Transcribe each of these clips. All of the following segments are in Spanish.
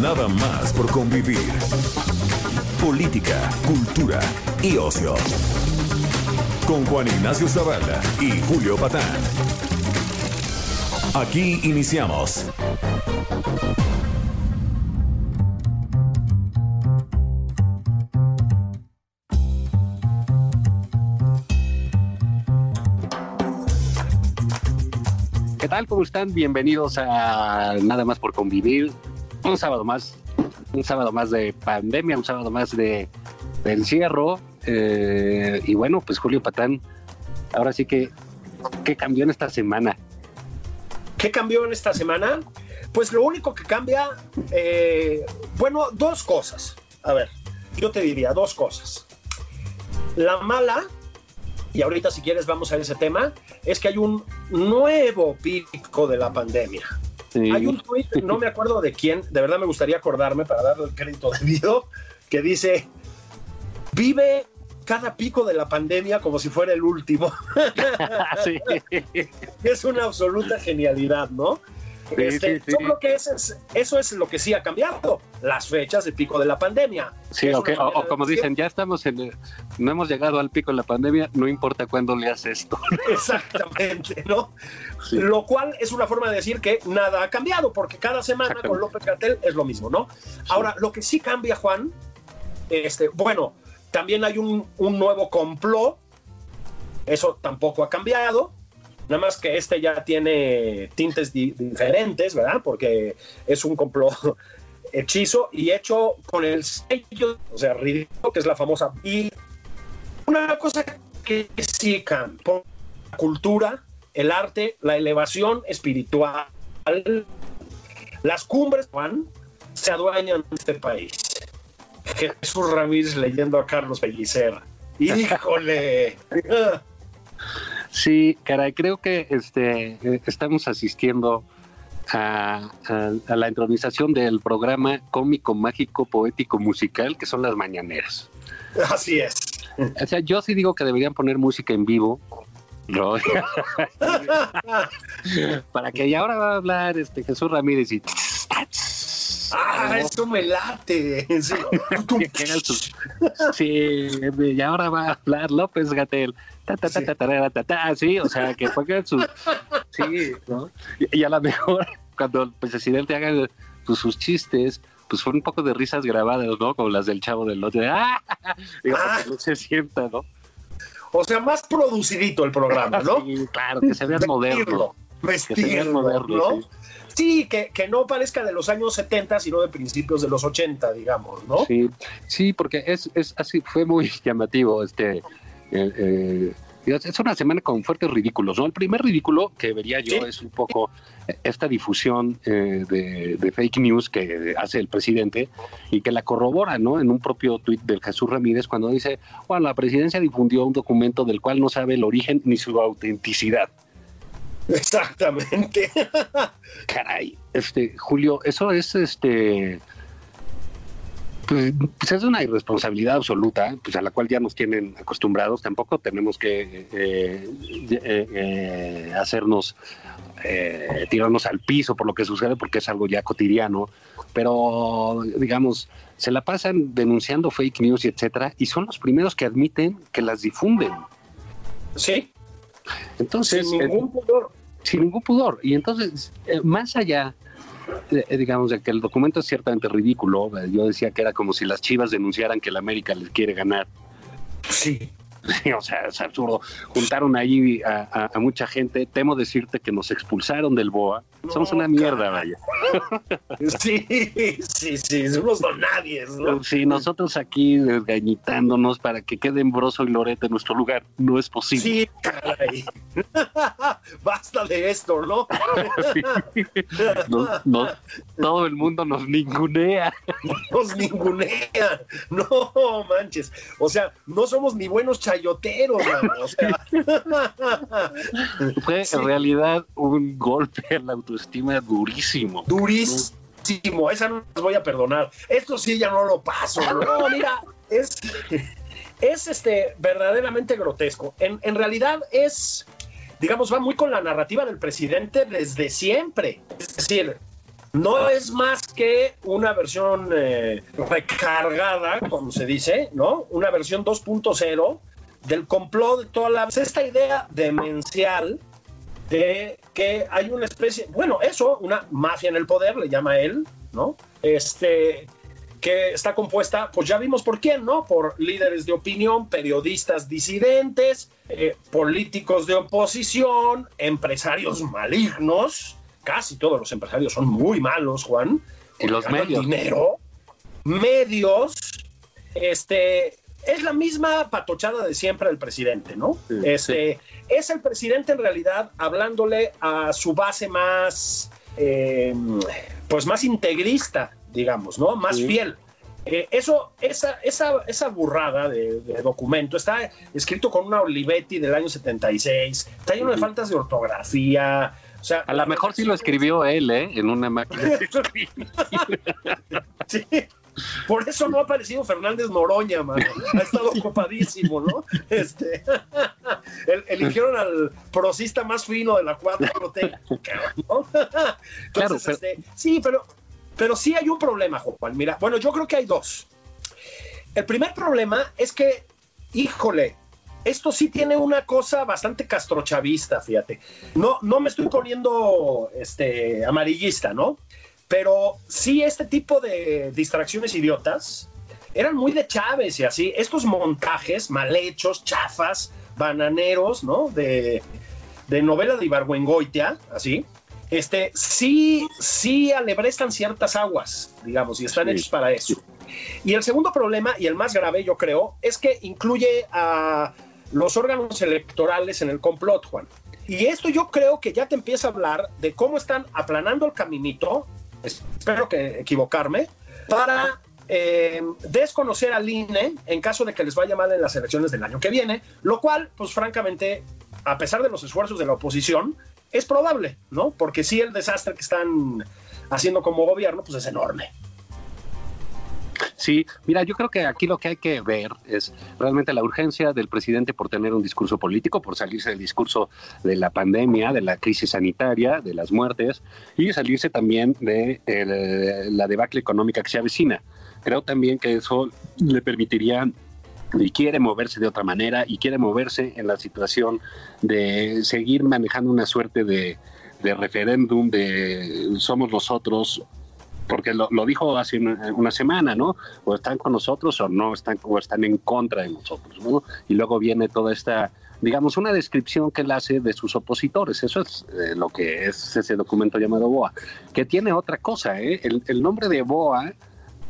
Nada más por convivir. Política, cultura y ocio. Con Juan Ignacio Zavala y Julio Patán. Aquí iniciamos. ¿Qué tal? ¿Cómo están? Bienvenidos a Nada más por convivir. Un sábado más, un sábado más de pandemia, un sábado más de, encierro. Eh, y bueno, pues Julio Patán, ahora sí que, ¿qué cambió en esta semana? ¿Qué cambió en esta semana? Pues lo único que cambia, eh, bueno, dos cosas. A ver, yo te diría dos cosas. La mala, y ahorita si quieres vamos a ese tema, es que hay un nuevo pico de la pandemia. Sí. Hay un tweet, no me acuerdo de quién, de verdad me gustaría acordarme para darle el crédito debido, que dice, vive cada pico de la pandemia como si fuera el último. Sí. es una absoluta genialidad, ¿no? Sí, Este, sí, sí. Yo creo que ese es- eso es lo que sí ha cambiado, las fechas de pico de la pandemia. Sí, Es o, como dicen, ya estamos en, el- no hemos llegado al pico de la pandemia, no importa cuándo leas esto. Exactamente, ¿no? Lo cual es una forma de decir que nada ha cambiado, porque cada semana con López Gatel es lo mismo, ¿no? Ahora, lo que sí cambia, Juan, este, bueno, también hay un, un nuevo complot, eso tampoco ha cambiado, nada más que este ya tiene tintes di- diferentes, ¿verdad? Porque es un complot hechizo y hecho con el sello, o sea, ridículo, que es la famosa... Y una cosa que sí cambia, la cultura, el arte, la elevación espiritual, las cumbres, Juan, se adueñan de este país. Jesús Ramírez leyendo a Carlos Pellicer. ¡Híjole! Sí, caray, creo que este, eh, estamos asistiendo a, a- a la entronización del programa cómico, mágico, poético, musical, que son las mañaneras. Así es. O sea, yo sí digo que deberían poner música en vivo. ¿no? Para que ya ahora va a hablar este Jesús Ramírez y ¡Ah, eso me late! Sí. que hagan sus- Sí, y ahora va a hablar López Gatel. Sí. o sea, que pongan sus. Sí, ¿no? Y, y a lo mejor cuando el presidente haga pues, sus chistes, pues fue un poco de risas grabadas, ¿no? Como las del chavo del otro. ¡Ah! Digo, Ah. que no se sienta, ¿no? O sea, más producidito el programa, ¿no? Sí, claro, que se vean moderno. Vestirlo, Que se vean moderno, ¿no? sí. Sí, que, que no parezca de los años 70, sino de principios de los 80, digamos, ¿no? Sí, sí, porque es, es así, fue muy llamativo este. eh, eh, es una semana con fuertes ridículos, ¿no? El primer ridículo que vería yo Sí. es un poco esta difusión eh, de, de fake news que hace el presidente y que la corrobora, ¿no? En un propio tuit del Jesús Ramírez cuando dice, bueno, la presidencia difundió un documento del cual no sabe el origen ni su autenticidad. Exactamente. Caray, este, Julio, eso es este. Pues, pues es una irresponsabilidad absoluta, pues a la cual ya nos tienen acostumbrados. Tampoco tenemos que eh, eh, eh, hacernos tirarnos al piso por lo que sucede, porque es algo ya cotidiano. Pero, digamos, se la pasan denunciando fake news y etcétera, y son los primeros que admiten que las difunden. Sí, Entonces, sin ningún pudor. Sin ningún pudor. Y entonces, eh, más allá, eh, digamos, de que el documento es ciertamente ridículo, eh, yo decía que era como si las chivas denunciaran que el América les quiere ganar. Sí. Sí, o sea, es absurdo. Juntaron ahí a, mucha gente. Temo decirte que nos expulsaron del BOA. Somos una mierda, vaya. Sí, sí, sí, somos nadie, ¿no? Sí, nosotros aquí desgañitándonos para que queden Broso y Lorete en nuestro lugar. No es posible. Sí, caray. Basta de esto, ¿no? no, todo el mundo nos ningunea. Nos ningunea. No manches. O sea, no somos ni buenos chayoteros, o sea. Fue en realidad un golpe a la autoestima durísimo. Durísimo. Esa no las voy a perdonar. Esto sí ya no lo paso. No, mira, es, es este verdaderamente grotesco. En, en realidad es digamos, va muy con la narrativa del presidente desde siempre. Es decir, no es más que una versión eh, recargada, como se dice, ¿no? Una versión 2.0 del complot de toda la... Esta idea demencial de que hay una especie, bueno, eso, una mafia en el poder, le llama él, ¿no? Este, que está compuesta, pues ya vimos por quién, ¿no? Por líderes de opinión, periodistas disidentes, eh, políticos de oposición, empresarios malignos, casi todos los empresarios son muy malos, Juan. Y los medios. Dinero, medios, este, es la misma patochada de siempre del presidente, ¿no? este, Es el presidente en realidad hablándole a su base más, eh, pues más integrista, digamos, ¿no? Más fiel. Eh, eso, esa, esa, esa burrada de, documento está escrito con una Olivetti del año 76, está lleno de faltas de ortografía. O sea, a lo mejor sí lo escribió él, ¿eh? En una máquina. sí. Por eso no ha aparecido Fernández Noroña, mano. Ha estado ocupadísimo, ¿no? Este, eligieron al prosista más fino de la 4T. claro, este, sí, pero pero sí hay un problema, Juan. Mira, bueno, yo creo que hay dos. El primer problema es que, híjole, esto sí tiene una cosa bastante castrochavista, fíjate. No, no me estoy poniendo este, amarillista, ¿no? Pero sí este tipo de distracciones idiotas eran muy de Chávez y así. Estos montajes mal hechos, chafas, bananeros, ¿no? De, de novela de Ibargüengoitia, así este, sí, sí alebrestan ciertas aguas, digamos, y están hechos para eso. Y el segundo problema, y el más grave, yo creo, es que incluye a los órganos electorales en el complot, Juan. Y esto yo creo que ya te empieza a hablar de cómo están aplanando el caminito, espero que equivocarme, para eh, desconocer al INE en caso de que les vaya mal en las elecciones del año que viene, lo cual, pues francamente, a pesar de los esfuerzos de la oposición, es probable, ¿no? Porque sí el desastre que están haciendo como gobierno, pues es enorme. Sí, mira, yo creo que aquí lo que hay que ver es realmente la urgencia del presidente por tener un discurso político, por salirse del discurso de la pandemia, de la crisis sanitaria, de las muertes y salirse también de la debacle económica que se avecina. Creo también que eso le permitiría y quiere moverse de otra manera y quiere moverse en la situación de seguir manejando una suerte de, referéndum de somos nosotros porque lo, dijo hace una, semana, ¿no? O están con nosotros o no están o están en contra de nosotros, ¿no? Y luego viene toda esta, digamos, una descripción que él hace de sus opositores. Eso es eh, lo que es ese documento llamado BOA, que tiene otra cosa, ¿eh? El, el nombre de BOA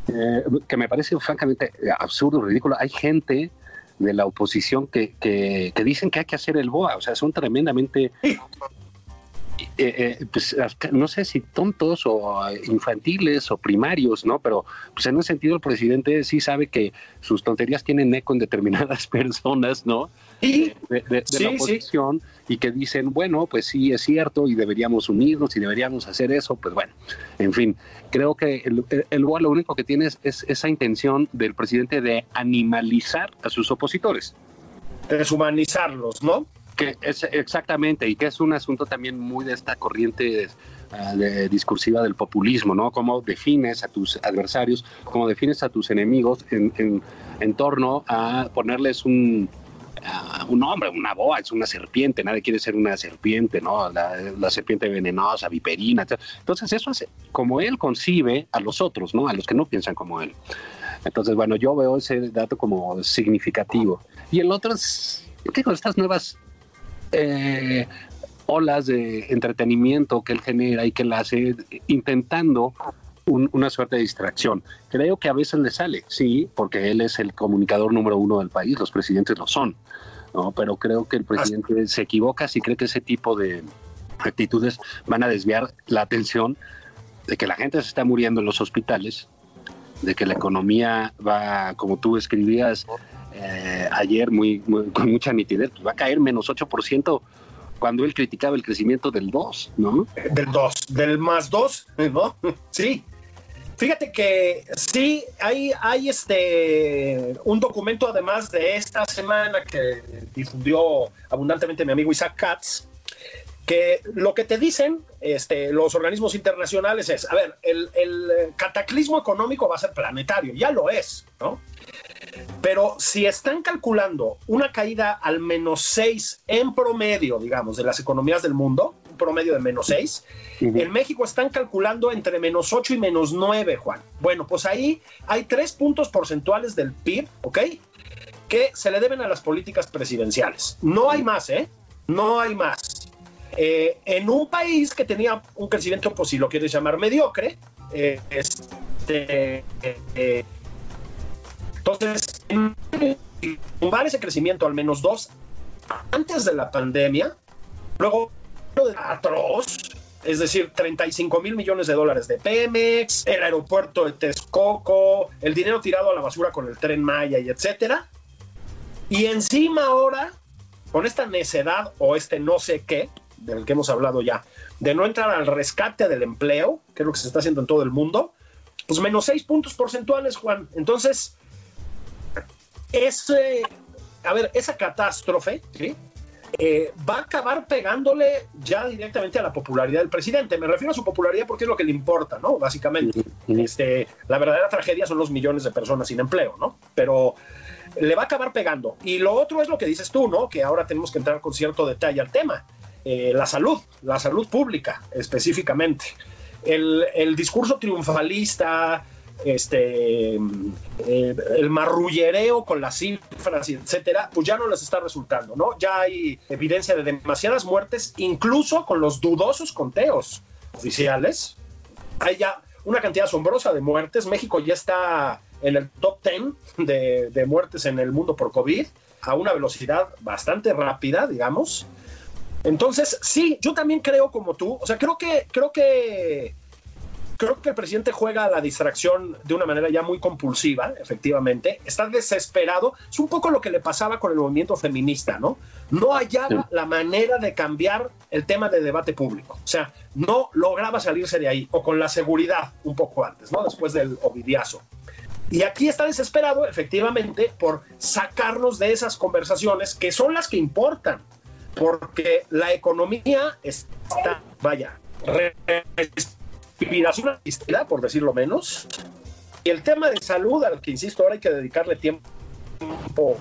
eh, que me parece francamente absurdo, ridículo. Hay gente de la oposición que, que, dicen que hay que hacer el BOA, o sea, son tremendamente eh, eh, pues, no sé si tontos o infantiles o primarios, ¿no? Pero pues en ese sentido el presidente sí sabe que sus tonterías tienen eco en determinadas personas, ¿no? De, la oposición y que dicen, bueno, pues sí, es cierto y deberíamos unirnos y deberíamos hacer eso, pues bueno, en fin, creo que el, el lo único que tiene es esa intención del presidente de animalizar a sus opositores. Deshumanizarlos, ¿no? Exactamente, y que es un asunto también muy de esta corriente ah, discursiva del populismo, ¿no? Cómo defines a tus adversarios, cómo defines a tus enemigos en, en, torno a ponerles un, un nombre, una boa, es una serpiente, nadie quiere ser una serpiente, ¿no? La, serpiente venenosa, viperina, Entonces eso es como él concibe a los otros, ¿no? A los que no piensan como él. Entonces, bueno, yo veo ese dato como significativo. Y el otro es, digo, estas nuevas eh, olas de entretenimiento que él genera y que él hace intentando una suerte de distracción. Creo que a veces le sale, sí, porque él es el comunicador número uno del país, los presidentes lo son, ¿no? pero creo que el presidente se equivoca si cree que ese tipo de actitudes van a desviar la atención de que la gente se está muriendo en los hospitales, de que la economía va, como tú escribías eh, ayer muy, con mucha nitidez, pues va a caer menos 8% cuando él criticaba el crecimiento del 2, ¿no? Del 2, del más 2, ¿no? Sí. Fíjate que sí, hay, hay este, un documento además de esta semana que difundió abundantemente mi amigo Isaac Katz, que lo que te dicen este, los organismos internacionales es, a ver, el cataclismo económico va a ser planetario, ya lo es, ¿no? Pero si están calculando una caída al menos 6 en promedio, digamos, de las economías del mundo, un promedio de menos 6, en México están calculando entre menos 8 y menos 9, Juan. Bueno, pues ahí hay tres puntos porcentuales del PIB, ¿ok? Que se le deben a las políticas presidenciales. No hay más, ¿eh? No hay más. Eh, en un país que tenía un crecimiento, pues si lo quieres llamar mediocre, eh, este, eh, entonces, tumbar ese crecimiento al menos dos antes de la pandemia, luego atroz, es decir, 35 mil millones de dólares de Pemex, el aeropuerto de Texcoco, el dinero tirado a la basura con el tren Maya y etcétera. Y encima ahora, con esta necedad o este no sé qué, del que hemos hablado ya, de no entrar al rescate del empleo, que es lo que se está haciendo en todo el mundo, pues menos seis puntos porcentuales, Juan. Entonces, ese, a ver, esa catástrofe eh, va a acabar pegándole ya directamente a la popularidad del presidente. Me refiero a su popularidad porque es lo que le importa, ¿no? Básicamente. Este, la verdadera tragedia son los millones de personas sin empleo, ¿no? Pero le va a acabar pegando. Y lo otro es lo que dices tú, ¿no? Que ahora tenemos que entrar con cierto detalle al tema. Eh, la salud, la salud pública específicamente. El, el discurso triunfalista, este, eh, el marrullereo con las cifras, etcétera, pues ya no les está resultando, ¿no? Ya hay evidencia de demasiadas muertes, incluso con los dudosos conteos oficiales. Hay ya una cantidad asombrosa de muertes. México ya está en el top 10 de, de muertes en el mundo por COVID a una velocidad bastante rápida, digamos. Entonces, sí, yo también creo como tú, o sea, creo que, creo que creo que el presidente juega a la distracción de una manera ya muy compulsiva, efectivamente. Está desesperado. Es un poco lo que le pasaba con el movimiento feminista, ¿no? No hallaba la manera de cambiar el tema de debate público. O sea, no lograba salirse de ahí, o con la seguridad un poco antes, ¿no? Después del Ovidiazo. Y aquí está desesperado, efectivamente, por sacarnos de esas conversaciones que son las que importan, porque la economía está, vaya, inspiración artística, por decirlo menos. Y el tema de salud, al que insisto, ahora hay que dedicarle tiempo.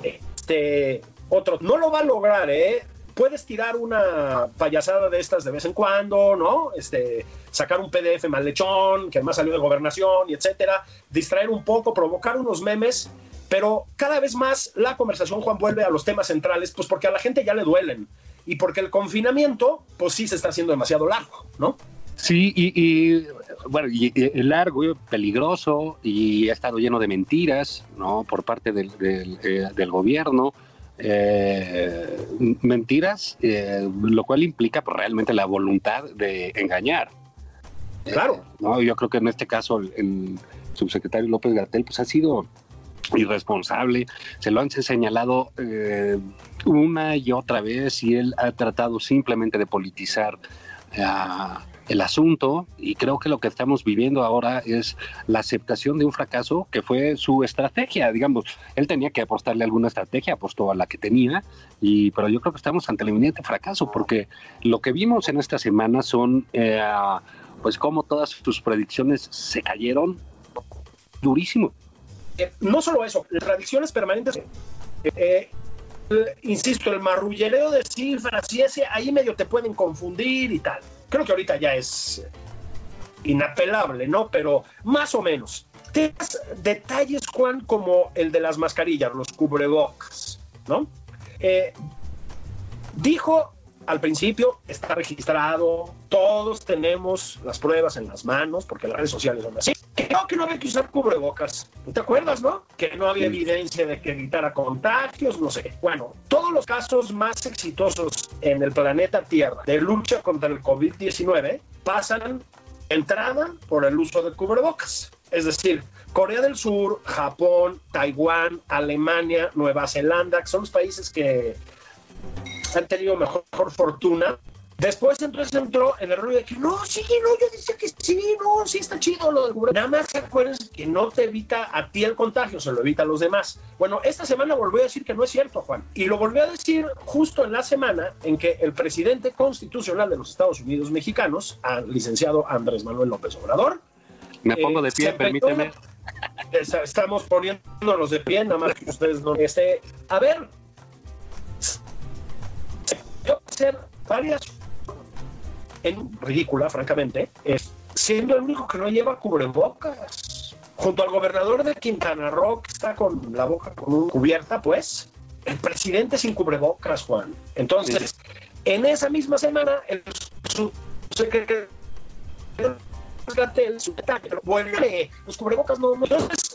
Este, otro, no lo va a lograr, ¿eh? Puedes tirar una payasada de estas de vez en cuando, ¿no? Este, sacar un PDF malhechón, que además salió de gobernación y etcétera, distraer un poco, provocar unos memes, pero cada vez más la conversación, Juan, vuelve a los temas centrales, pues porque a la gente ya le duelen y porque el confinamiento, pues sí se está haciendo demasiado largo, ¿no? Sí, y, bueno, y, largo, peligroso, y ha estado lleno de mentiras, ¿no? Por parte del, del, eh, gobierno. Eh, mentiras, eh, lo cual implica pues, realmente la voluntad de engañar. Claro. ¿no? Yo creo que en este caso el, subsecretario López Gatel pues ha sido irresponsable, se lo han señalado una y otra vez y él ha tratado simplemente de politizar a el asunto y creo que lo que estamos viviendo ahora es la aceptación de un fracaso que fue su estrategia, digamos, él tenía que apostarle alguna estrategia, apostó a la que tenía, y, pero yo creo que estamos ante el eminente fracaso porque lo que vimos en esta semana son eh, pues como todas sus predicciones se cayeron durísimo. Eh, no solo eso, las predicciones permanentes eh, insisto, el marrullereo de cifras y ese ahí medio te pueden confundir y tal. Creo que ahorita ya es inapelable, ¿no? Pero más o menos. Tienes detalles, Juan, como el de las mascarillas, los cubrebocas, ¿no? Eh, dijo al principio, está registrado, todos tenemos las pruebas en las manos, porque las redes sociales son así. Creo que no había que usar cubrebocas. ¿Te acuerdas, no? Que no había evidencia de que evitara contagios, no sé. Bueno, todos los casos más exitosos en el planeta Tierra de lucha contra el COVID-19 pasan entrada por el uso de cubrebocas. Es decir, Corea del Sur, Japón, Taiwán, Alemania, Nueva Zelanda, que son los países que han tenido mejor, fortuna. Después entonces entró en el rollo de que no, sí, no, yo decía que sí, no, sí está chido lo del. Nada más acuérdense que no te evita a ti el contagio, se lo evita a los demás. Bueno, esta semana volvió a decir que no es cierto, Juan. Y lo volvió a decir justo en la semana en que el presidente constitucional de los Estados Unidos mexicanos, al licenciado Andrés Manuel López Obrador, me pongo de pie, permíteme. Estamos poniéndonos de pie, nada más que ustedes no. Este, a ver, hacer varias en ridícula, francamente, es siendo el único que no lleva cubrebocas. Junto al gobernador de Quintana Roo, que está con la boca con cubierta, pues, el presidente sin cubrebocas, Juan. Entonces, en esa misma semana, el secretario vuelve, los cubrebocas no. Entonces,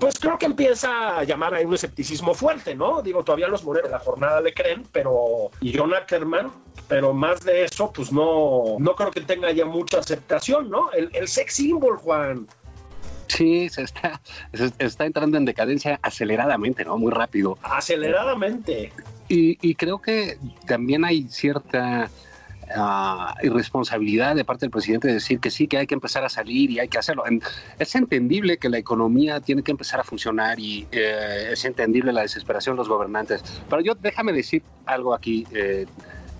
pues creo que empieza a llamar a un escepticismo fuerte, ¿no? Digo, todavía los morenos de la jornada le creen, pero y John Ackerman, pero más de eso, pues no, no creo que tenga ya mucha aceptación, ¿no? El, el sex symbol, Juan. Sí, se está, se está entrando en decadencia aceleradamente, ¿no? Muy rápido. Aceleradamente. Y, y creo que también hay cierta uh, irresponsabilidad de parte del presidente de decir que sí, que hay que empezar a salir y hay que hacerlo. Es entendible que la economía tiene que empezar a funcionar y eh, es entendible la desesperación de los gobernantes. Pero yo déjame decir algo aquí. Eh,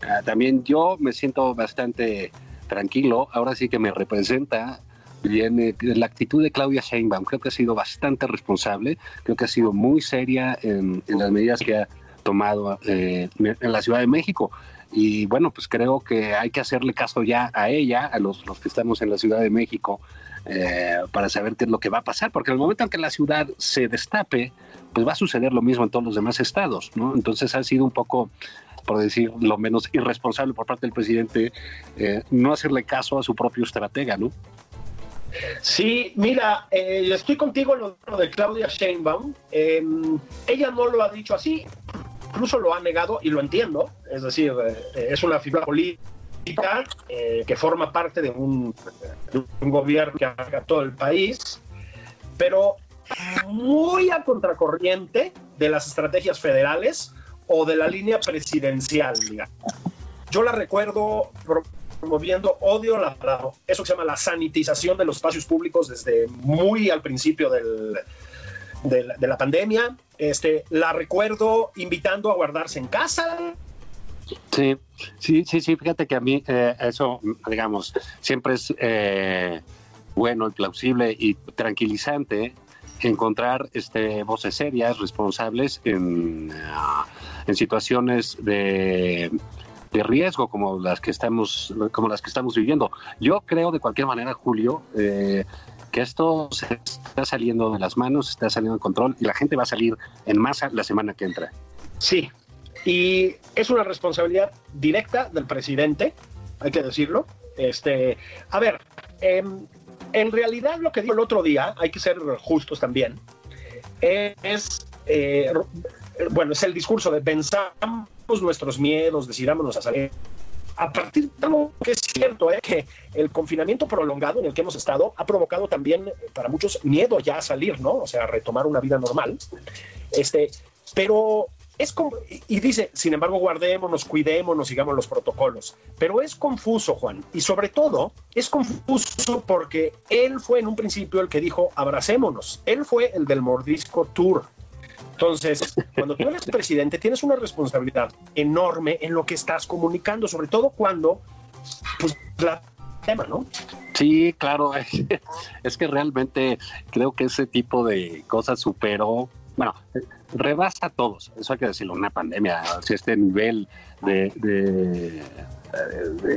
uh, también yo me siento bastante tranquilo. Ahora sí que me representa bien la actitud de Claudia Sheinbaum. Creo que ha sido bastante responsable. Creo que ha sido muy seria en, en las medidas que ha tomado eh, en la Ciudad de México. Y bueno, pues creo que hay que hacerle caso ya a ella, a los, los que estamos en la Ciudad de México, eh, para saber qué es lo que va a pasar, porque en el momento en que la ciudad se destape, pues va a suceder lo mismo en todos los demás estados, ¿no? Entonces ha sido un poco, por decir lo menos, irresponsable por parte del presidente eh, no hacerle caso a su propio estratega, ¿no? Sí, mira, eh, estoy contigo en lo de Claudia Sheinbaum. Eh, ella no lo ha dicho así, incluso lo ha negado y lo entiendo. Es decir, eh, es una figura política eh, que forma parte de un, de un gobierno que haga todo el país, pero muy a contracorriente de las estrategias federales o de la línea presidencial, digamos. Yo la recuerdo promoviendo odio la eso que se llama la sanitización de los espacios públicos desde muy al principio del, de, la, de la pandemia. Este, la recuerdo invitando a guardarse en casa, Sí, sí, sí, sí, fíjate que a mí eh, eso, digamos, siempre es eh, bueno y plausible y tranquilizante encontrar este, voces serias, responsables en, uh, en situaciones de, de, riesgo como las que estamos, como las que estamos viviendo. Yo creo de cualquier manera, Julio, eh, que esto se está saliendo de las manos, está saliendo de control y la gente va a salir en masa la semana que entra. Sí, y es una responsabilidad directa del presidente, hay que decirlo. Este, a ver, eh, en realidad lo que dijo el otro día, hay que ser justos también, es, eh, bueno, es el discurso de pensamos nuestros miedos, decidámonos a salir. A partir de lo que es cierto, eh, que el confinamiento prolongado en el que hemos estado ha provocado también para muchos miedo ya a salir, ¿no? O sea, a retomar una vida normal. Este, pero es como, y dice, sin embargo, guardémonos, cuidémonos, sigamos los protocolos. Pero es confuso, Juan. Y sobre todo, es confuso porque él fue en un principio el que dijo, abracémonos. Él fue el del mordisco tour. Entonces, cuando tú eres presidente, tienes una responsabilidad enorme en lo que estás comunicando, sobre todo cuando, pues, la tema, ¿no? Sí, claro. Es que realmente creo que ese tipo de cosas superó bueno, rebasa a todos, eso hay que decirlo, una pandemia, si este nivel de,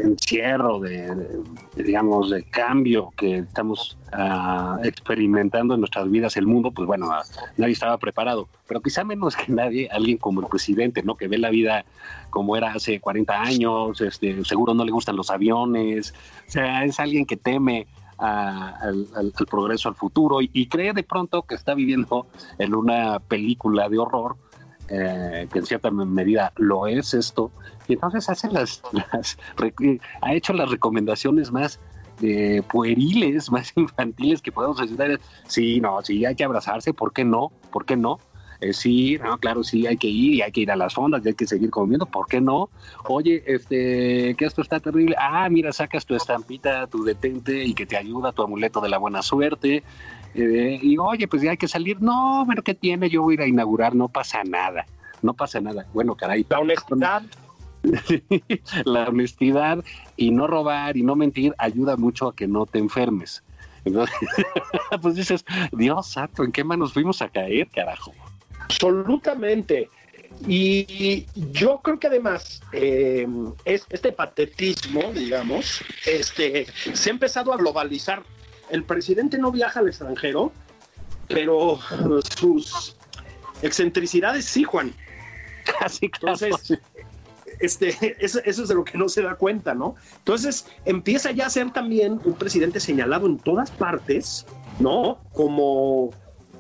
encierro, de, digamos, de cambio que estamos ah, experimentando en nuestras vidas, el mundo, pues bueno, nadie estaba preparado. Pero quizá menos que nadie, alguien como el presidente, ¿no? Que ve la vida como era hace 40 años, este, seguro no le gustan los aviones, o sea, es alguien que teme al, progreso, al futuro, y, cree de pronto que está viviendo en una película de horror, eh, que en cierta medida lo es esto, y entonces hace las, ha hecho las recomendaciones más eh, pueriles, más infantiles que podemos decir. Sí, no, sí, hay que abrazarse, ¿por qué no? ¿Por qué no? Eh, sí, no, claro, sí, hay que ir y hay que ir a las fondas hay que seguir comiendo, ¿por qué no? Oye, este, que esto está terrible. Ah, mira, sacas tu estampita, tu detente y que te ayuda, tu amuleto de la buena suerte. Eh, y oye, pues ya hay que salir. No, pero ¿qué tiene? Yo voy a ir a inaugurar, no pasa nada. No pasa nada. Bueno, caray. La honestidad. la honestidad y no robar y no mentir ayuda mucho a que no te enfermes. Entonces, pues dices, Dios santo, ¿en qué manos fuimos a caer, carajo? Absolutamente. Y yo creo que además eh, es, este patetismo, digamos, este, se ha empezado a globalizar. El presidente no viaja al extranjero, pero sus excentricidades sí, Juan. Así Entonces, este, eso, eso, es de lo que no se da cuenta, ¿no? Entonces empieza ya a ser también un presidente señalado en todas partes, ¿no? Como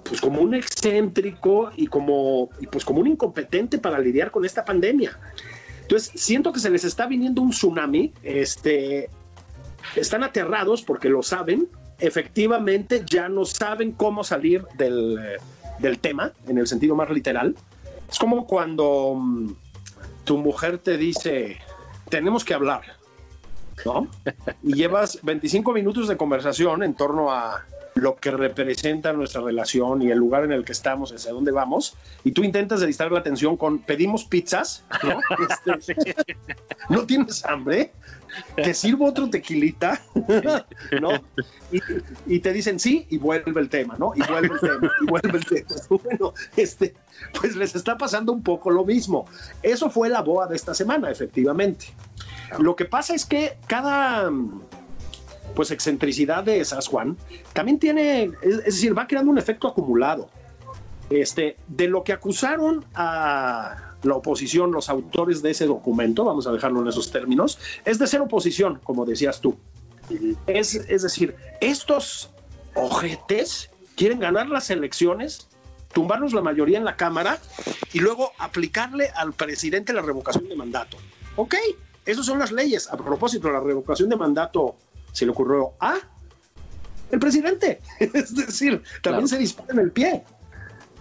pues como un excéntrico y como, y pues como un incompetente para lidiar con esta pandemia. Entonces, siento que se les está viniendo un tsunami, este, están aterrados porque lo saben, efectivamente ya no saben cómo salir del, del tema, en el sentido más literal. Es como cuando mm, tu mujer te dice, tenemos que hablar, ¿no? Y llevas 25 minutos de conversación en torno a lo que representa nuestra relación y el lugar en el que estamos, hacia dónde vamos, y tú intentas de la atención con pedimos pizzas, ¿no? Este, ¿No tienes hambre? Te sirvo otro tequilita, ¿no? Y, te dicen sí, y vuelve el tema, ¿no? Y vuelve el tema, y vuelve el tema. Bueno, este, pues les está pasando un poco lo mismo. Eso fue la boa de esta semana, efectivamente. Lo que pasa es que cada pues excentricidad de esas, Juan, también tiene, es, decir, va creando un efecto acumulado. Este, de lo que acusaron a la oposición, los autores de ese documento, vamos a dejarlo en esos términos, es de ser oposición, como decías tú. Es, es decir, estos ojetes quieren ganar las elecciones, tumbarnos la mayoría en la Cámara y luego aplicarle al presidente la revocación de mandato. Ok, esas son las leyes. A propósito, la revocación de mandato se le ocurrió a el presidente. es decir, también se dispone en el pie.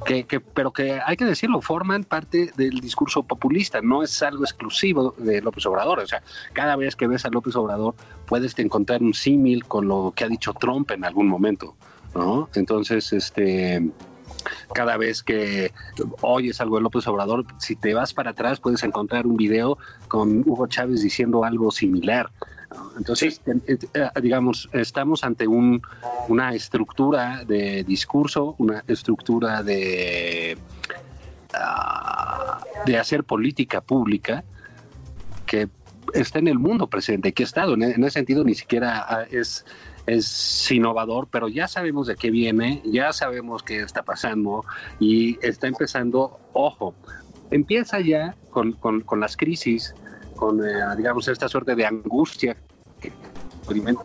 Que, que, pero que hay que decirlo, forman parte del discurso populista, no es algo exclusivo de López Obrador. O sea, cada vez que ves a López Obrador puedes encontrar un símil con lo que ha dicho Trump en algún momento, ¿no? Entonces, este, cada vez que oyes algo de López Obrador, si te vas para atrás puedes encontrar un video con Hugo Chávez diciendo algo similar. Entonces, eh, digamos, estamos ante un, una estructura de discurso, una estructura de, ah, de hacer política pública que está en el mundo presente, que ha estado. En, ese sentido, ni siquiera ah, es, es innovador, pero ya sabemos de qué viene, ya sabemos qué está pasando y está empezando, ojo, empieza ya con, con, con las crisis con, eh, digamos, esta suerte de angustia que experimenta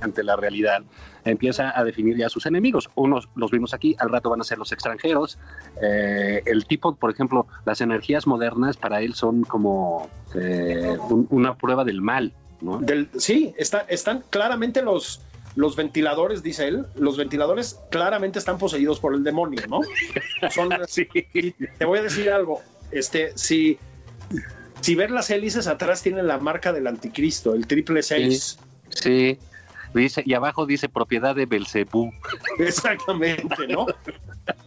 ante la realidad, empieza a definir ya sus enemigos. Unos los vimos aquí, al rato van a ser los extranjeros. Eh, el tipo, por ejemplo, las energías modernas para él son como eh, una prueba del mal. ¿no? Del, sí, está, están claramente los, los ventiladores, dice él, los ventiladores claramente están poseídos por el demonio, ¿no? Son, sí. Te voy a decir algo, este, si si ver las hélices atrás tienen la marca del anticristo, el triple seis. Sí, Dice, y abajo dice propiedad de Belcebú. Exactamente, ¿no?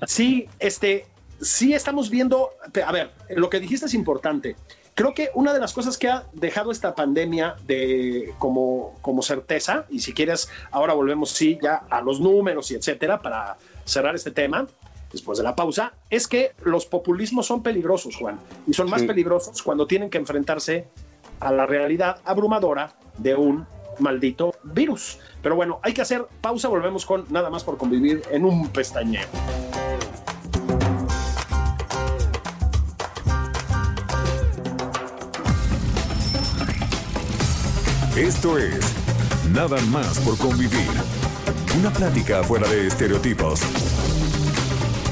Sí, este, sí estamos viendo, a ver, lo que dijiste es importante. Creo que una de las cosas que ha dejado esta pandemia de como, como certeza, y si quieres, ahora volvemos sí ya a los números y etcétera para cerrar este tema, después de la pausa, es que los populismos son peligrosos, Juan, y son más peligrosos cuando tienen que enfrentarse a la realidad abrumadora de un maldito virus. Pero bueno, hay que hacer pausa, volvemos con nada más por convivir en un pestañeo. Esto es Nada más por convivir. Una plática fuera de estereotipos.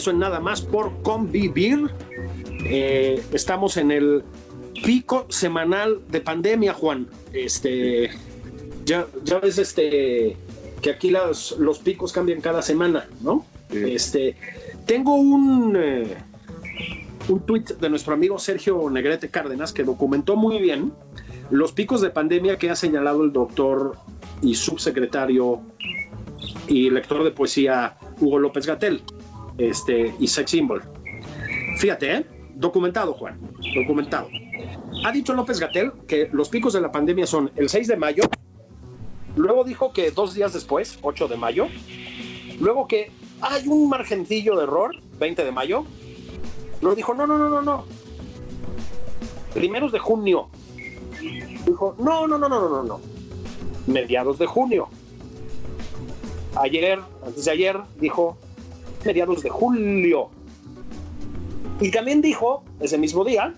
Regreso en Nada más por convivir. Eh, estamos en el pico semanal de pandemia, Juan. Este, ya, ya ves este, que aquí los, los picos cambian cada semana, ¿no? Este, tengo un, eh, un tuit de nuestro amigo Sergio Negrete Cárdenas que documentó muy bien los picos de pandemia que ha señalado el doctor y subsecretario y lector de poesía Hugo López Gatel este, y sex symbol. Fíjate, ¿eh? documentado, Juan, documentado. Ha dicho López Gatel que los picos de la pandemia son el 6 de mayo, luego dijo que dos días después, 8 de mayo, luego que hay un margencillo de error, 20 de mayo, luego dijo, no, no, no, no, no, primeros de junio, dijo, no, no, no, no, no, no, no, mediados de junio. Ayer, antes de ayer, dijo mediados de julio. Y también dijo ese mismo día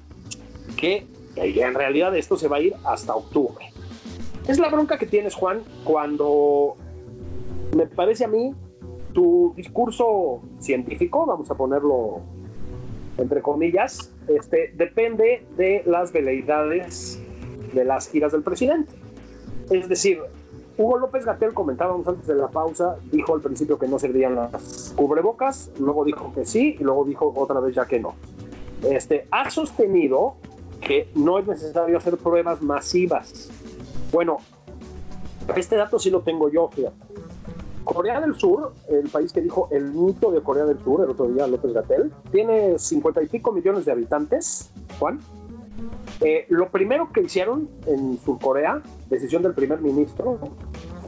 que en realidad esto se va a ir hasta octubre. Es la bronca que tienes, Juan, cuando me parece a mí tu discurso científico, vamos a ponerlo entre comillas, este, depende de las veleidades de las giras del presidente. Es decir, Hugo López Gatel, comentábamos antes de la pausa, dijo al principio que no servirían las cubrebocas, luego dijo que sí y luego dijo otra vez ya que no. Este, ha sostenido que no es necesario hacer pruebas masivas. Bueno, este dato sí lo tengo yo, fíjate. Corea del Sur, el país que dijo el mito de Corea del Sur, el otro día López Gatel, tiene cincuenta y pico millones de habitantes, Juan. Eh, lo primero que hicieron en Surcorea, decisión del primer ministro,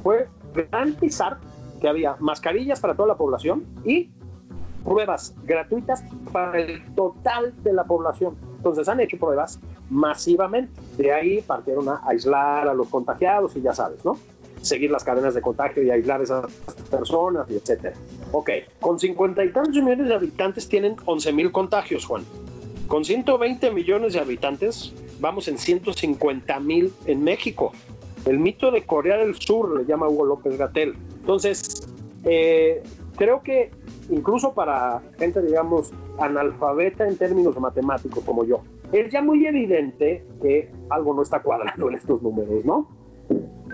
fue garantizar que había mascarillas para toda la población y pruebas gratuitas para el total de la población. Entonces han hecho pruebas masivamente. De ahí partieron a aislar a los contagiados y ya sabes, ¿no? Seguir las cadenas de contagio y aislar a esas personas y etcétera. Ok, con 50 y tantos millones de habitantes tienen 11 mil contagios, Juan. Con 120 millones de habitantes, vamos en 150 mil en México. El mito de Corea del Sur le llama Hugo López Gatel. Entonces, eh, creo que incluso para gente, digamos, analfabeta en términos matemáticos como yo, es ya muy evidente que algo no está cuadrando en estos números, ¿no?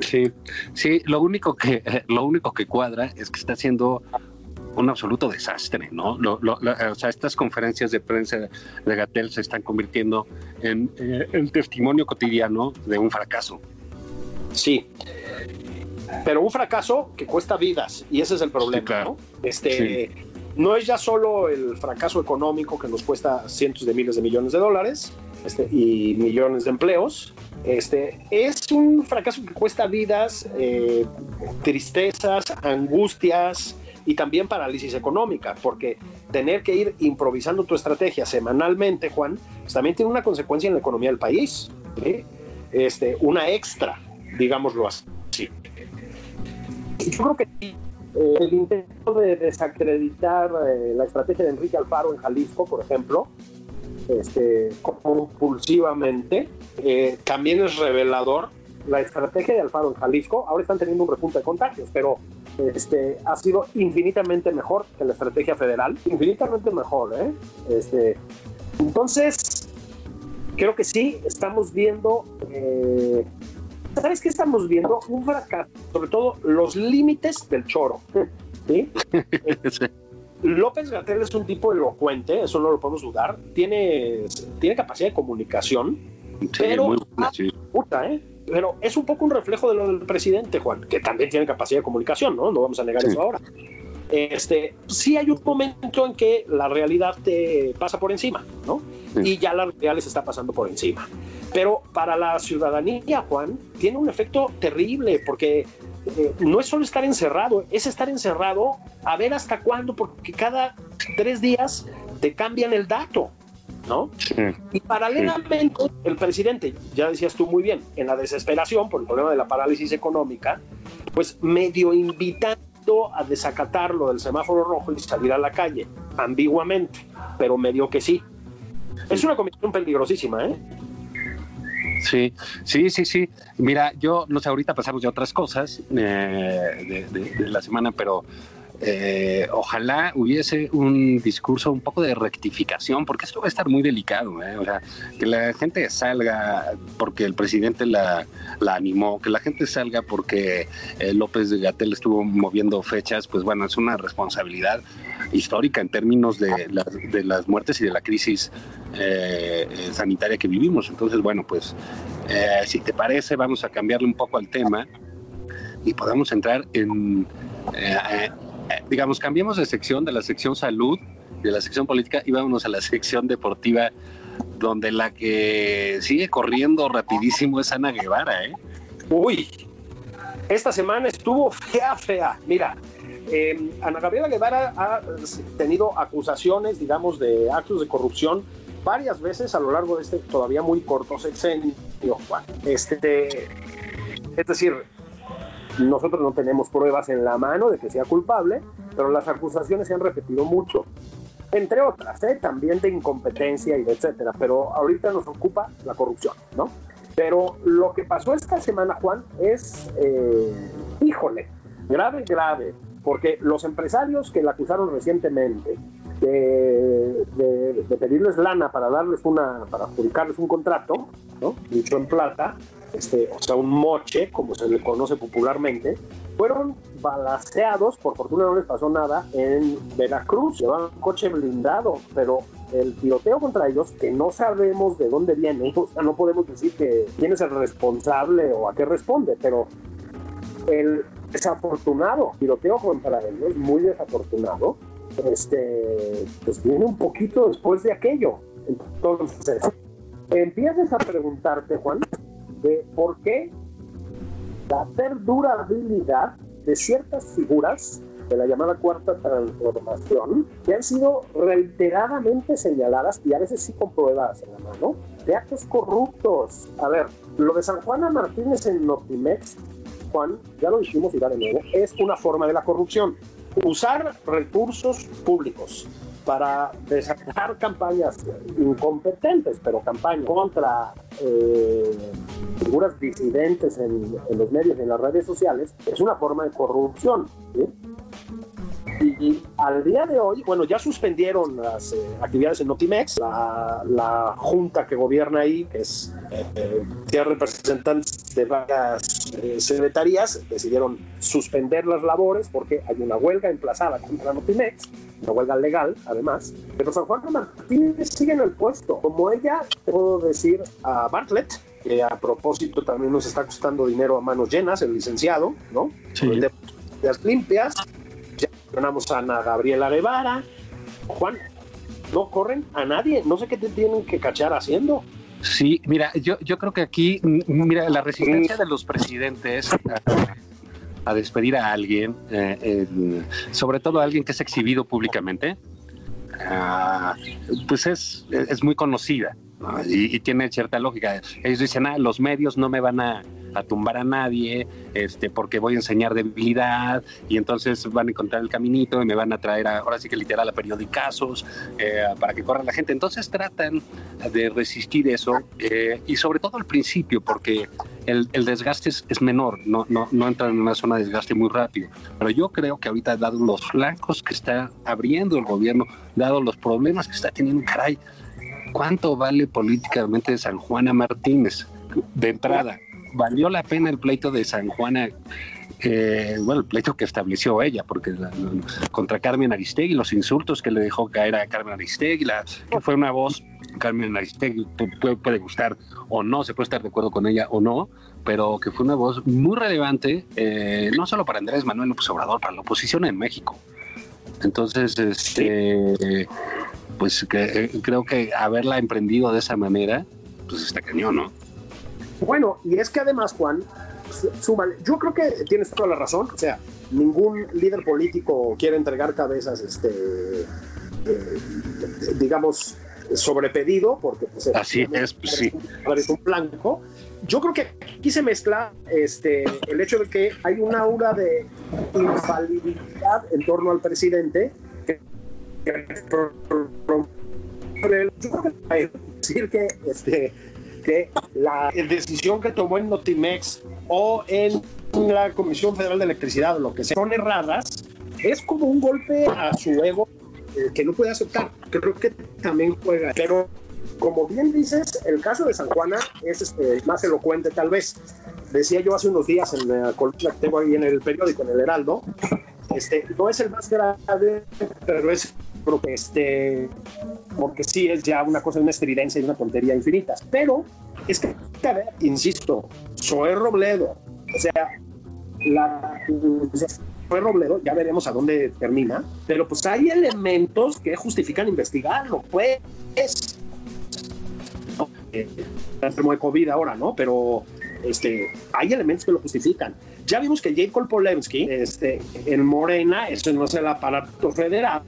Sí, sí, lo único que, lo único que cuadra es que está haciendo un absoluto desastre, ¿no? o sea, estas conferencias de prensa de Gatel se están convirtiendo en eh, el testimonio cotidiano de un fracaso. Sí, pero un fracaso que cuesta vidas y ese es el problema, claro. ¿no? Este, no es ya solo el fracaso económico que nos cuesta cientos de miles de millones de dólares este, y millones de empleos. Este, es un fracaso que cuesta vidas, eh, tristezas, angustias y también parálisis económica, porque tener que ir improvisando tu estrategia semanalmente, Juan, pues también tiene una consecuencia en la economía del país, este, una extra, digámoslo así. Yo creo que eh, el intento de desacreditar eh, la estrategia de Enrique Alfaro en Jalisco, por ejemplo, este, compulsivamente, eh, también es revelador. La estrategia de Alfaro en Jalisco, ahora están teniendo un repunte de contagios, pero este, ha sido infinitamente mejor que la estrategia federal, infinitamente mejor. ¿eh? Este, entonces, creo que sí, estamos viendo eh, ¿sabes qué estamos viendo? Un fracaso, sobre todo los límites del choro. ¿sí? López Gatel es un tipo elocuente, eso no lo podemos dudar. Tiene, tiene capacidad de comunicación, pero, ¿eh? Pero es un poco un reflejo de lo del presidente, Juan, que también tiene capacidad de comunicación, ¿no? No vamos a negar eso ahora. Este, sí hay un momento en que la realidad te pasa por encima, ¿no? Y ya la realidad les está pasando por encima. Pero para la ciudadanía, Juan, tiene un efecto terrible porque eh, no es solo estar encerrado, es estar encerrado a ver hasta cuándo, porque cada tres días te cambian el dato, ¿no? Y paralelamente, el presidente, ya decías tú muy bien, en la desesperación por el problema de la parálisis económica, pues medio invitando a desacatar lo del semáforo rojo y salir a la calle, ambiguamente, pero medio que sí. Es una comisión peligrosísima, ¿eh? Sí, sí, sí, sí. Mira, yo no sé, ahorita pasamos de otras cosas eh, de, la semana, pero eh, ojalá hubiese un discurso un poco de rectificación, porque esto va a estar muy delicado. ¿eh? O sea, que la gente salga porque el presidente la, la animó, que la gente salga porque eh, López de Gatel estuvo moviendo fechas, pues bueno, es una responsabilidad histórica en términos de, de las muertes y de la crisis sanitaria que vivimos. Entonces, bueno, pues si te parece, vamos a cambiarle un poco al tema y podamos entrar en digamos, cambiemos de sección, de la sección salud, de la sección política y a la sección deportiva, donde la que sigue corriendo rapidísimo es Ana Guevara, ¿eh? Uy, esta semana estuvo fea, fea. Mira, eh, Ana Gabriela Guevara ha tenido acusaciones, digamos, de actos de corrupción varias veces a lo largo de este todavía muy corto sexenio. Este, es decir, nosotros no tenemos pruebas en la mano de que sea culpable, pero las acusaciones se han repetido mucho, entre otras, ¿eh? también de incompetencia y de etcétera, pero ahorita nos ocupa la corrupción, ¿no? Pero lo que pasó esta semana, Juan, es, eh, híjole, grave, grave, porque los empresarios que la acusaron recientemente de, de, pedirles lana para darles una, para adjudicarles un contrato, ¿no? Dicho en plata, este, o sea, un moche, como se le conoce popularmente, fueron balaseados, por fortuna no les pasó nada, en Veracruz. Llevaban un coche blindado, pero el tiroteo contra ellos, que no sabemos de dónde viene, o sea, no podemos decir que quién es el responsable o a qué responde, pero el desafortunado tiroteo contra ellos, muy desafortunado, este, pues viene un poquito después de aquello. Entonces, empiezas a preguntarte, Juan, de por qué la perdurabilidad de ciertas figuras de la llamada cuarta transformación, que han sido reiteradamente señaladas y a veces sí comprobadas en la mano, de actos corruptos. A ver, lo de San Juana Martínez en Notimex, Juan, ya lo dijimos y va de nuevo, es una forma de la corrupción. Usar recursos públicos para desatar campañas incompetentes, pero campañas contra eh, figuras disidentes en, los medios y en las redes sociales, es una forma de corrupción. Y, al día de hoy, bueno, ya suspendieron las eh, actividades en Notimex, la, junta que gobierna ahí, que es eh, representantes de varias eh, secretarías, decidieron suspender las labores porque hay una huelga emplazada contra Notimex, una huelga legal además, pero San Juan Martínez sigue en el puesto. Como ella, puedo decir a Bartlett, que a propósito también nos está costando dinero a manos llenas, el licenciado, ¿no? Sí. De las limpias, ya mencionamos a Ana Gabriela Guevara, Juan, no corren a nadie, no sé qué te tienen que cachar haciendo. Sí, mira, yo, yo creo que aquí, mira, la resistencia de los presidentes a, despedir a alguien, eh, sobre todo a alguien que es exhibido públicamente, ah, pues es, es muy conocida y, tiene cierta lógica. Ellos dicen, ah, los medios no me van a, tumbar a nadie, este, porque voy a enseñar debilidad, y entonces van a encontrar el caminito y me van a traer, ahora sí que literal, a periodicazos eh, para que corra la gente. Entonces tratan de resistir eso, eh, y sobre todo al principio, porque el, desgaste es, menor, no, no, no entran en una zona de desgaste muy rápido. Pero yo creo que ahorita, dado los flancos que está abriendo el gobierno, dado los problemas que está teniendo, caray, ¿Cuánto vale políticamente San Juana Martínez? De entrada, valió la pena el pleito de San Juana eh, bueno, el pleito que estableció ella, porque contra Carmen Aristegui, los insultos que le dejó caer a Carmen Aristegui, que fue una voz, Carmen Aristegui puede, gustar o no, se puede estar de acuerdo con ella o no, pero que fue una voz muy relevante, eh, no solo para Andrés Manuel López Obrador, para la oposición en México. Entonces, este, pues que, eh, creo que haberla emprendido de esa manera, pues está cañón, ¿no? Bueno, y es que además, Juan, yo creo que tienes toda la razón. O sea, ningún líder político quiere entregar cabezas, este, eh, digamos, sobre pedido, porque pues, así es, pues, sí. un blanco. Yo creo que aquí se mezcla este, el hecho de que hay un aura de infalibilidad en torno al presidente decir que este, que la decisión que tomó en Notimex o en la Comisión Federal de Electricidad lo que sea son erradas, es como un golpe a su ego eh, que no puede aceptar. Creo que también juega. Pero como bien dices, el caso de San Juana es este, más elocuente tal vez. Decía yo hace unos días en la columna que tengo ahí en el periódico, en el Heraldo, este, no es el más grave, pero es porque, este, porque sí es ya una cosa, una estridencia y una tontería infinitas. Pero es que, insisto, Zoé Robledo, o sea, la Robledo, ya veremos a dónde termina, pero pues hay elementos que justifican investigarlo, pues. ¿no? Eh, enfermo de COVID ahora, ¿no? Pero este, hay elementos que lo justifican. Ya vimos que Jacob Polensky, este, en Morena, esto no es el aparato federal,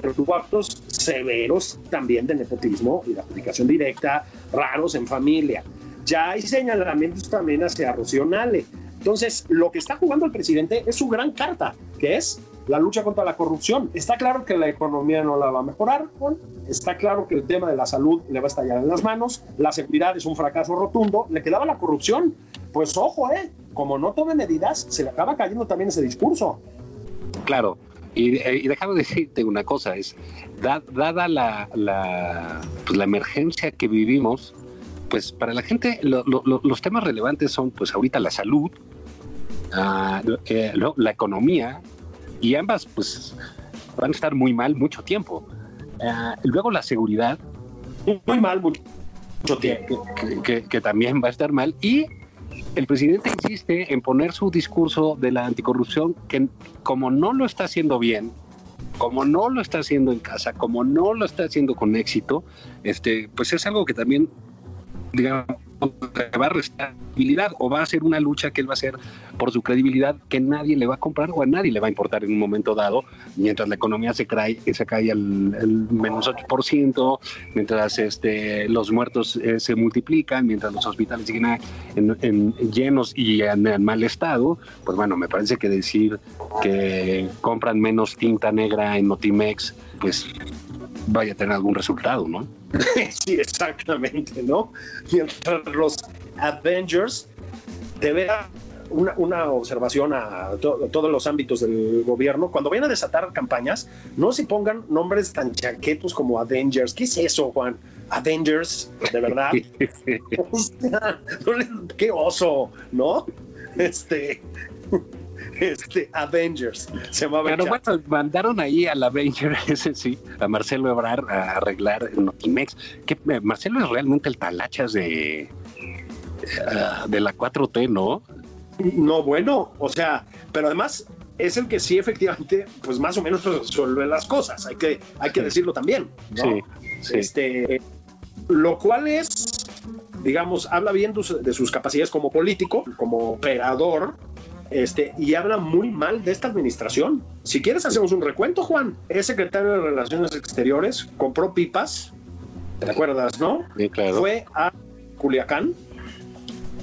pero tuvo actos severos también de nepotismo y de aplicación directa, raros en familia. Ya hay señalamientos también hacia Rocío Nale. Entonces, lo que está jugando el presidente es su gran carta, que es la lucha contra la corrupción. Está claro que la economía no la va a mejorar, está claro que el tema de la salud le va a estallar en las manos, la seguridad es un fracaso rotundo, le quedaba la corrupción. Pues ojo, ¿eh? como no tome medidas, se le acaba cayendo también ese discurso. Claro, y, y déjame decirte una cosa, es dada la, la, pues, la, emergencia que vivimos, pues para la gente los temas relevantes son pues ahorita la salud, eh, la economía, y ambas pues van a estar muy mal mucho tiempo. Ah, luego la seguridad. Muy mal mucho, tiempo. Que, también va a estar mal. Y el presidente insiste en poner su discurso de la anticorrupción, que como no lo está haciendo bien, como no lo está haciendo en casa, como no lo está haciendo con éxito, este, pues es algo que también, digamos, va a restar o va a ser una lucha que él va a hacer por su credibilidad que nadie le va a comprar o a nadie le va a importar en un momento dado, mientras la economía se cae, se cae al, menos 8%, mientras este, los muertos eh, se multiplican, mientras los hospitales siguen en, llenos y en, mal estado, pues bueno, me parece que decir que compran menos tinta negra en Notimex, pues vaya a tener algún resultado, ¿no? Sí, exactamente, ¿no? Mientras los Avengers debe una, una, observación a, todos los ámbitos del gobierno. Cuando vayan a desatar campañas, no se pongan nombres tan chaquetos como Avengers. ¿Qué es eso, Juan? Avengers, de verdad. qué oso, ¿no? Este este, Avengers. Se llamaba Pero bueno, mandaron ahí al Avenger, ese sí, a Marcelo Ebrar a arreglar Notimex. Que eh, Marcelo es realmente el talachas de, eh, de la 4T, ¿no? No, bueno, o sea, pero además es el que sí efectivamente, pues más o menos resuelve las cosas, hay que, hay que decirlo también. Sí, Este, lo cual es, digamos, habla bien de sus capacidades como político, como operador, este, y habla muy mal de esta administración. Si quieres, hacemos un recuento, Juan. Es secretario de Relaciones Exteriores, compró pipas, ¿te acuerdas, no? Sí, claro. Fue a Culiacán,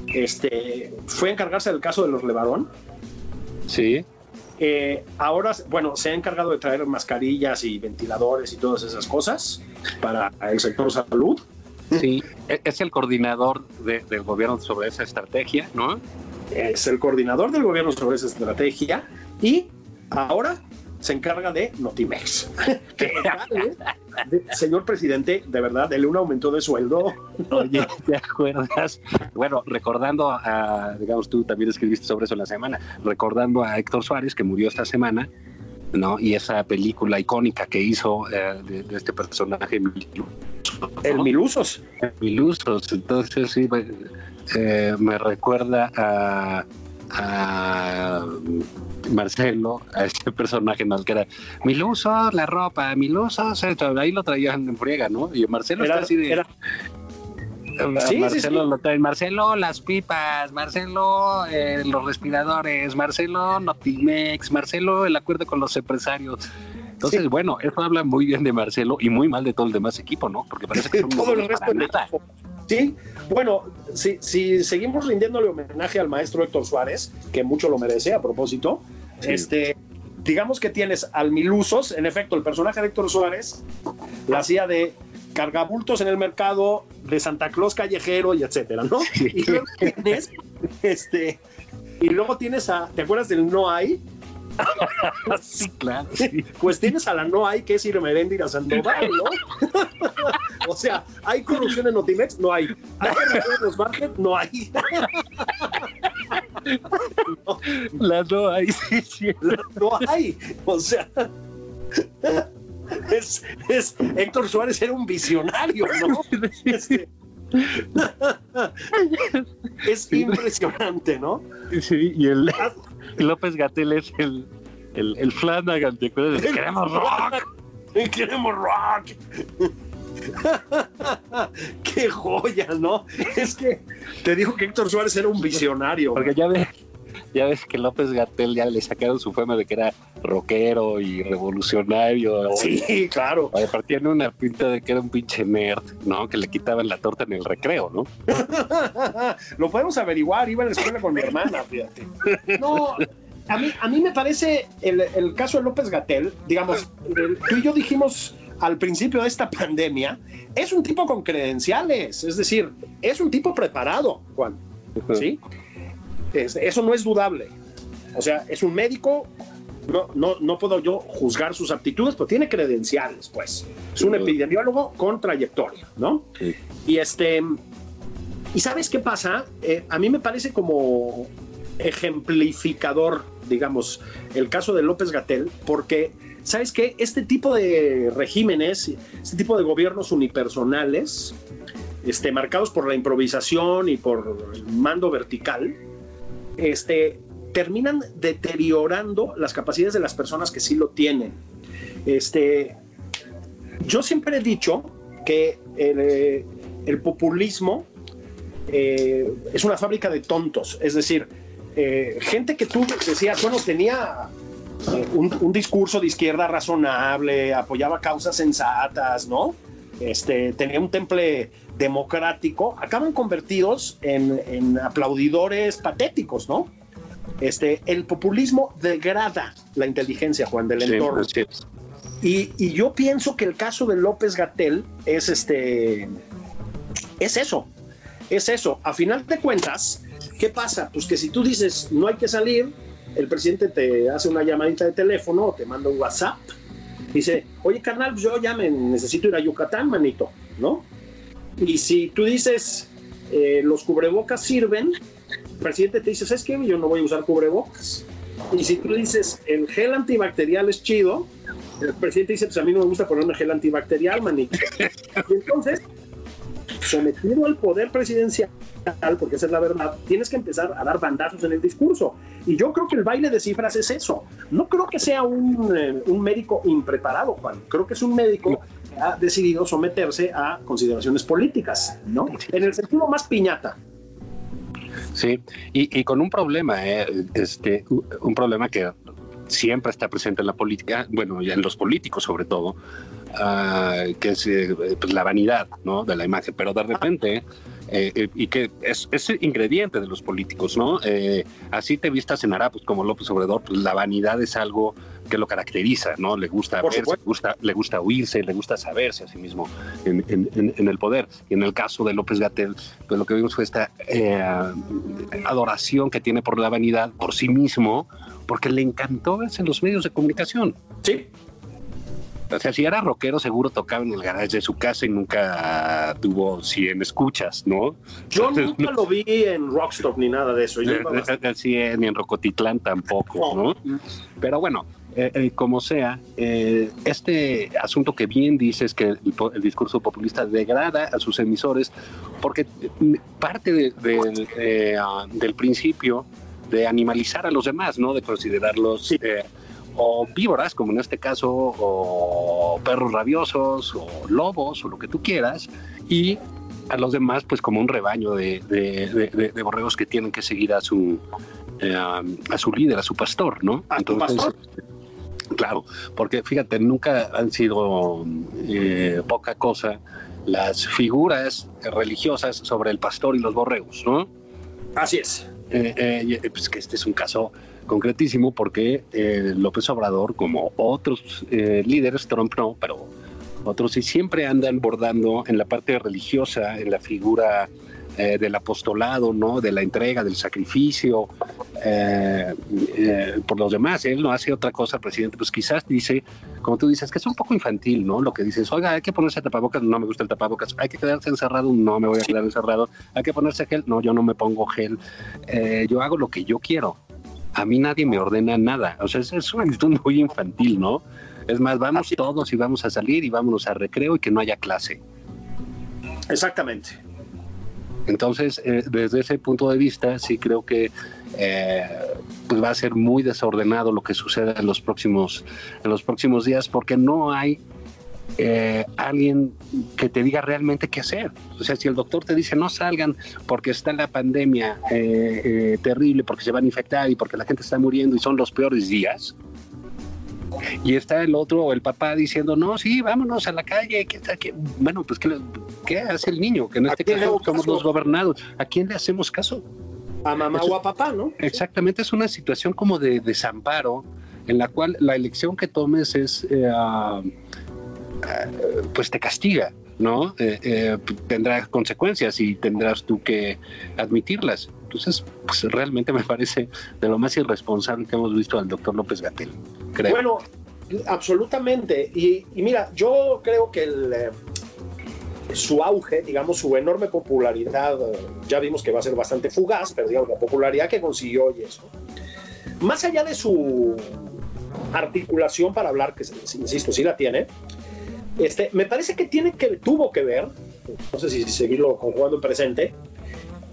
este, fue a encargarse del caso de los Levarón. Sí. Eh, ahora, bueno, se ha encargado de traer mascarillas y ventiladores y todas esas cosas para el sector salud. Sí, e-, es el coordinador del gobierno sobre esa estrategia, ¿no? Es el coordinador del gobierno sobre esa estrategia y ahora se encarga de Notimex. señor presidente, de verdad, dele un aumento de sueldo. Oye, ¿te acuerdas? Bueno, recordando a, digamos, tú también escribiste sobre eso la semana, recordando a Héctor Suárez, que murió esta semana, ¿no? Y esa película icónica que hizo eh, de, este personaje. El Milusos. Milusos. Entonces, sí, eh, me recuerda a, Marcelo, a ese personaje ¿no? que era Milusos, la ropa, Milusos, ahí lo traían en friega, ¿no? Y Marcelo está así de. Sí, Marcelo lo trae. Marcelo, las pipas, Marcelo, eh, los respiradores, Marcelo, Notimex, Marcelo, el acuerdo con los empresarios. Entonces, bueno, eso habla muy bien de Marcelo y muy mal de todo el demás equipo, ¿no? Porque parece que son todo el resto equipo. Sí, bueno, si, si seguimos rindiéndole homenaje al maestro Héctor Suárez, que mucho lo merece a propósito, este, digamos que tienes al Milusos, en efecto, el personaje de Héctor Suárez la hacía de cargabultos en el mercado de Santa Claus callejero y etcétera, ¿no? Y luego tienes, este, y luego tienes a, ¿te acuerdas del No Hay? sí, claro. Pues tienes a la No Hay, que es Irmeréndira Sandoval, ¿no? o sea, ¿hay corrupción en Notimex? No hay. ¿Hay corrupción en los market? No hay. La No Hay, sí, sí. no hay. O sea es, es, Héctor Suárez era un visionario, ¿no? Este, es impresionante, ¿no? Sí, y el López Gatel es el, el, el Flanagan, ¿te acuerdas? ¡Queremos rock! ¡Queremos rock! ¡Qué joya, ¿no? Es que te dijo que Héctor Suárez era un visionario. Porque ya ves, ya ves que López Gatel ya le sacaron su fama de que era rockero y revolucionario. Sí, claro. Aparte tiene una pinta de que era un pinche nerd, ¿no? Que le quitaban la torta en el recreo, ¿no? Lo podemos averiguar, iba a la escuela con mi hermana, fíjate. No, a mí, a mí me parece el, el caso de López Gatel, digamos, tú y yo dijimos al principio de esta pandemia, es un tipo con credenciales, es decir, es un tipo preparado, Juan. ¿Sí? eso no es dudable. O sea, es un médico, no, no, no puedo yo juzgar sus aptitudes, pero tiene credenciales, pues. Es un epidemiólogo con trayectoria, ¿no? Y este. ¿Y sabes qué pasa? Eh, a mí me parece como ejemplificador, digamos, el caso de López Gatel, porque, ¿sabes qué? Este tipo de regímenes, este tipo de gobiernos unipersonales, este, marcados por la improvisación y por el mando vertical, este, terminan deteriorando las capacidades de las personas que sí lo tienen. Este, yo siempre he dicho que el, eh, populismo eh, es una fábrica de tontos, es decir, eh, gente que tú decías, bueno, tenía un, un, discurso de izquierda razonable, apoyaba causas sensatas, ¿no? Este, tenía un temple democrático, acaban convertidos en, aplaudidores patéticos, ¿no? Este, el populismo degrada la inteligencia, Juan, del entorno. Y, yo pienso que el caso de López Gatel es este. Es eso. Es eso. A final de cuentas, ¿qué pasa? Pues que si tú dices no hay que salir, el presidente te hace una llamadita de teléfono o te manda un WhatsApp. Dice, oye, carnal, yo ya me necesito ir a Yucatán, manito, ¿no? Y si tú dices, eh, los cubrebocas sirven, el presidente te dice, ¿sabes qué? Yo no voy a usar cubrebocas. Y si tú dices, el gel antibacterial es chido, el presidente dice, pues a mí no me gusta ponerme gel antibacterial, manito. Y entonces, sometido al poder presidencial, porque esa es la verdad, tienes que empezar a dar bandazos en el discurso. Y yo creo que el baile de cifras es eso. No creo que sea un, eh, un médico impreparado, Juan. Creo que es un médico ha decidido someterse a consideraciones políticas, ¿no? En el sentido más piñata. Sí, y, con un problema, eh, este, un problema que siempre está presente en la política, bueno, y en los políticos sobre todo, ah, que es eh, pues, la vanidad, ¿no? De la imagen, pero de repente eh, eh, y que es, ese ingrediente de los políticos, ¿no? Eh, así te vistas en Arapos como López Obrador, pues la vanidad es algo que lo caracteriza, ¿no? Le gusta verse, le gusta, le gusta oírse, le gusta saberse a sí mismo en, el poder. Y en el caso de López Gatel, pues lo que vimos fue esta adoración que tiene por la vanidad, por sí mismo, porque le encantó verse en los medios de comunicación. Sí. O sea, si era rockero, seguro tocaba en el garage de su casa y nunca tuvo 100 escuchas, ¿no? Yo nunca lo vi en Rockstop ni nada de eso. Eh, eh, ni en Rocotitlán tampoco, ¿no? Pero bueno, eh, como sea, este asunto que bien dices que el, discurso populista degrada a sus emisores, porque parte ah, del principio de animalizar a los demás, ¿no? De considerarlos o víboras, como en este caso, o perros rabiosos, o lobos, o lo que tú quieras, y a los demás, pues como un rebaño de, de, borregos que tienen que seguir a su, eh, a su líder, a su pastor, ¿no? ¿A Entonces, pastor? Claro, porque fíjate, nunca han sido eh, poca cosa las figuras religiosas sobre el pastor y los borregos, ¿no? Así es. Eh, pues que este es un caso concretísimo porque eh, López Obrador, como otros eh, líderes, Trump no, pero otros sí siempre andan bordando en la parte religiosa, en la figura eh, del apostolado, ¿no? De la entrega, del sacrificio por los demás. Él no hace otra cosa, presidente. Pues quizás dice, como tú dices, que es un poco infantil, ¿no? Lo que dices, oiga, hay que ponerse tapabocas, no me gusta el tapabocas. Hay que quedarse encerrado, no me voy a quedar encerrado. Hay que ponerse gel, no, yo no me pongo gel. yo hago lo que yo quiero a mí nadie me ordena nada. O sea, es, una actitud muy infantil, ¿no? Es más, vamos todos y vamos a salir y vámonos a recreo y que no haya clase. Exactamente. Entonces, eh, desde ese punto de vista, sí creo que eh, pues va a ser muy desordenado lo que suceda en los próximos, en los próximos días, porque no hay eh, alguien que te diga realmente qué hacer. O sea, si el doctor te dice no salgan porque está la pandemia eh, eh, terrible, porque se van a infectar y porque la gente está muriendo y son los peores días, y está el otro, el papá, diciendo, no, sí, vámonos a la calle. ¿Qué, qué? Bueno, pues, ¿qué, hace el niño? Que en este caso somos los gobernados. ¿A quién le hacemos caso? A mamá o a papá, ¿no? Exactamente, es una situación como de desamparo en la cual la elección que tomes es eh, pues te castiga, ¿no? Eh, eh, tendrá consecuencias y tendrás tú que admitirlas. Entonces, pues realmente me parece de lo más irresponsable que hemos visto al doctor López Gatel, creo. Bueno, absolutamente. Y, mira, yo creo que su auge, digamos, su enorme popularidad, ya vimos que va a ser bastante fugaz, pero digamos, la popularidad que consiguió y eso. Más allá de su articulación para hablar, que insisto, sí la tiene, este, me parece que tiene que tuvo que ver, no sé si seguirlo conjugando en presente,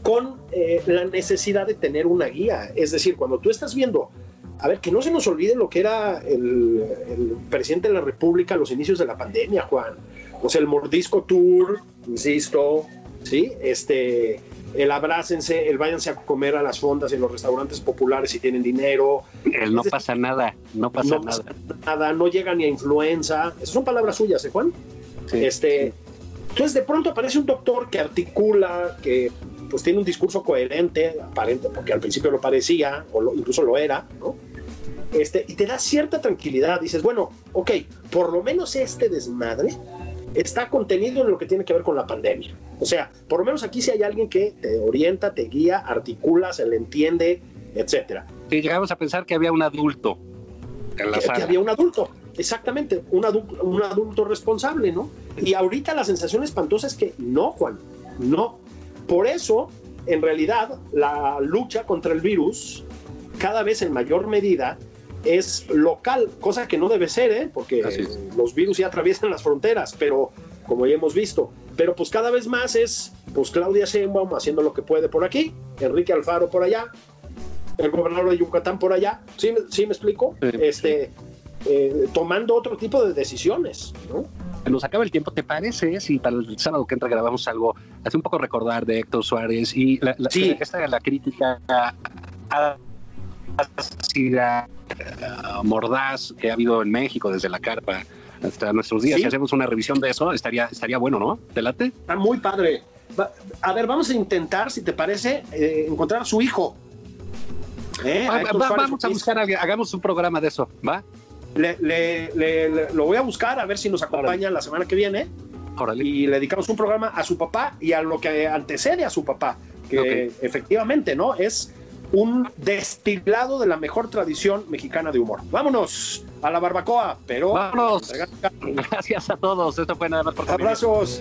con eh, la necesidad de tener una guía. Es decir, cuando tú estás viendo, a ver, que no se nos olvide lo que era el, presidente de la República a los inicios de la pandemia, Juan. O sea, el Mordisco Tour, insisto, ¿sí? Este, el abrácense, el váyanse a comer a las fondas en los restaurantes populares si tienen dinero. El no pasa nada, no pasa nada. nada, no llega ni a influenza. Esas son palabras suyas, ¿eh, Juan? este, Entonces de pronto aparece un doctor que articula, que pues tiene un discurso coherente, aparente, porque al principio lo parecía, o incluso lo era, ¿no? Este, y te da cierta tranquilidad. Dices, bueno, ok, por lo menos este desmadre está contenido en lo que tiene que ver con la pandemia. O sea, por lo menos aquí sí hay alguien que te orienta, te guía, articula, se le entiende, etcétera. Sí, llegamos a pensar que había un adulto en la que, Que había un adulto, exactamente, un adulto, un adulto responsable, ¿no? Y ahorita la sensación espantosa es que no, Juan, no. Por eso, en realidad, la lucha contra el virus, cada vez en mayor medida, es local, cosa que no debe ser, ¿eh? porque los virus ya atraviesan las fronteras, pero como ya hemos visto, pero pues cada vez más es pues Claudia Sheinbaum haciendo lo que puede por aquí, Enrique Alfaro por allá, el gobernador de Yucatán por allá, ¿sí, sí me explico? este, eh, tomando otro tipo de decisiones, ¿no? Nos acaba el tiempo, ¿te parece? Si para el sábado que entra grabamos algo, hace un poco recordar de Héctor Suárez y la, la, sí. esta la crítica a ácida, mordaz que ha habido en México desde la carpa hasta nuestros días. Si hacemos una revisión de eso, estaría, estaría bueno, ¿no? ¿Te late? Está muy padre. A ver, vamos a intentar, si te parece, eh, encontrar a su hijo. ¿Eh? vamos a buscar, hagamos un programa de eso, ¿va? Le, lo voy a buscar a ver si nos acompaña la semana que viene. Y le dedicamos un programa a su papá y a lo que antecede a su papá, que efectivamente, ¿no? Es un destilado de la mejor tradición mexicana de humor. Vámonos a la barbacoa, pero... Vámonos. Gracias a todos. Esto fue nada más por. Abrazos.